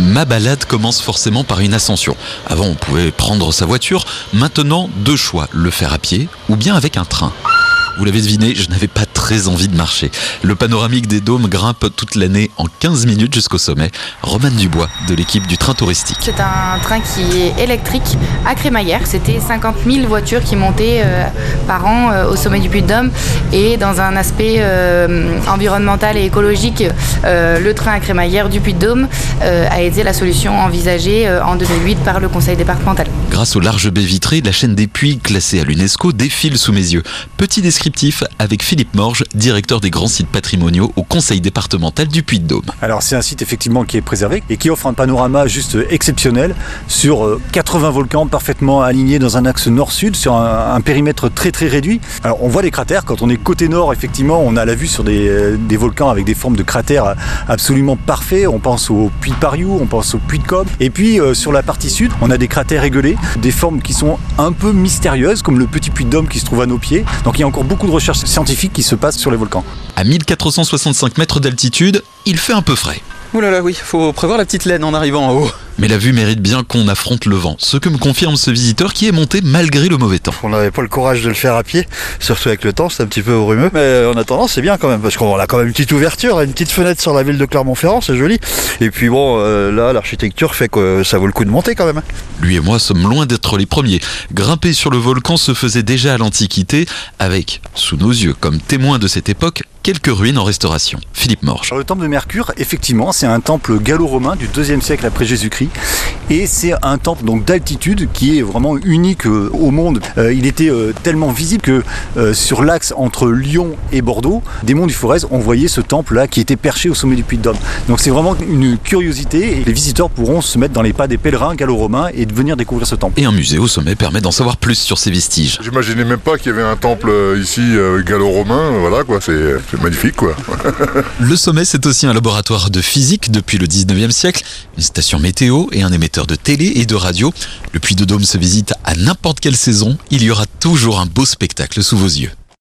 Ma balade commence forcément par une ascension. Avant, on pouvait prendre sa voiture. Maintenant, deux choix, le faire à pied ou bien avec un train. Vous l'avez deviné, je n'avais pas très envie de marcher. Le panoramique des dômes grimpe toute l'année en 15 minutes jusqu'au sommet. Roman Dubois de l'équipe du train touristique. C'est un train qui est électrique à Crémaillère. C'était 50 000 voitures qui montaient euh, par an euh, au sommet du Puy-de-Dôme. Et dans un aspect euh, environnemental et écologique, le train à Crémaillère du Puy-de-Dôme a été la solution envisagée en 2008 par le conseil départemental. Grâce aux larges baies vitrées, la chaîne des puits classée à l'UNESCO défile sous mes yeux. Petit descriptif avec Philippe Morge, directeur des grands sites patrimoniaux au conseil départemental du Puy-de-Dôme. Alors c'est un site effectivement qui est préservé et qui offre un panorama juste exceptionnel sur euh, 80 volcans parfaitement alignés dans un axe nord-sud sur un, périmètre très très réduit. Alors on voit les cratères, quand on est côté nord effectivement on a la vue sur des, euh, volcans avec des formes de cratères absolument parfaits. On pense au puits de Pariou, on pense au puits de Cobb. Et puis euh, sur la partie sud on a des cratères régulés, des formes qui sont un peu mystérieuses comme le petit puits de Dôme qui se trouve à nos pieds. Donc il y a encore beaucoup de recherches scientifiques qui se passent sur les volcans. À 1465 mètres d'altitude, il fait un peu frais. Ouh là là, oui, faut prévoir la petite laine en arrivant en haut. Mais la vue mérite bien qu'on affronte le vent, ce que me confirme ce visiteur qui est monté malgré le mauvais temps. On n'avait pas le courage de le faire à pied, surtout avec le temps, c'est un petit peu brumeux. Mais en attendant, c'est bien quand même, parce qu'on a quand même une petite ouverture, une petite fenêtre sur la ville de Clermont-Ferrand, c'est joli. Et puis bon, euh, là, l'architecture fait que ça vaut le coup de monter quand même. Lui et moi sommes loin d'être les premiers. Grimper sur le volcan se faisait déjà à l'Antiquité, avec, sous nos yeux, comme témoin de cette époque, quelques ruines en restauration. Philippe Morge. Alors, le temple de Mercure, effectivement, c'est un temple gallo-romain du 2e siècle après Jésus-Christ. Et c'est un temple donc d'altitude qui est vraiment unique euh, au monde. Euh, il était euh, tellement visible que euh, sur l'axe entre Lyon et Bordeaux, des monts du Forez, on voyait ce temple-là qui était perché au sommet du Puy de Dôme. Donc c'est vraiment une curiosité et les visiteurs pourront se mettre dans les pas des pèlerins gallo-romains et de venir découvrir ce temple. Et un musée au sommet permet d'en savoir plus sur ces vestiges. J'imaginais même pas qu'il y avait un temple ici euh, gallo-romain, voilà quoi, c'est magnifique quoi. Le sommet, c'est aussi un laboratoire de physique depuis le 19e siècle, une station météo et un émetteur de télé et de radio. Le Puy de Dôme se visite à n'importe quelle saison, il y aura toujours un beau spectacle sous vos yeux.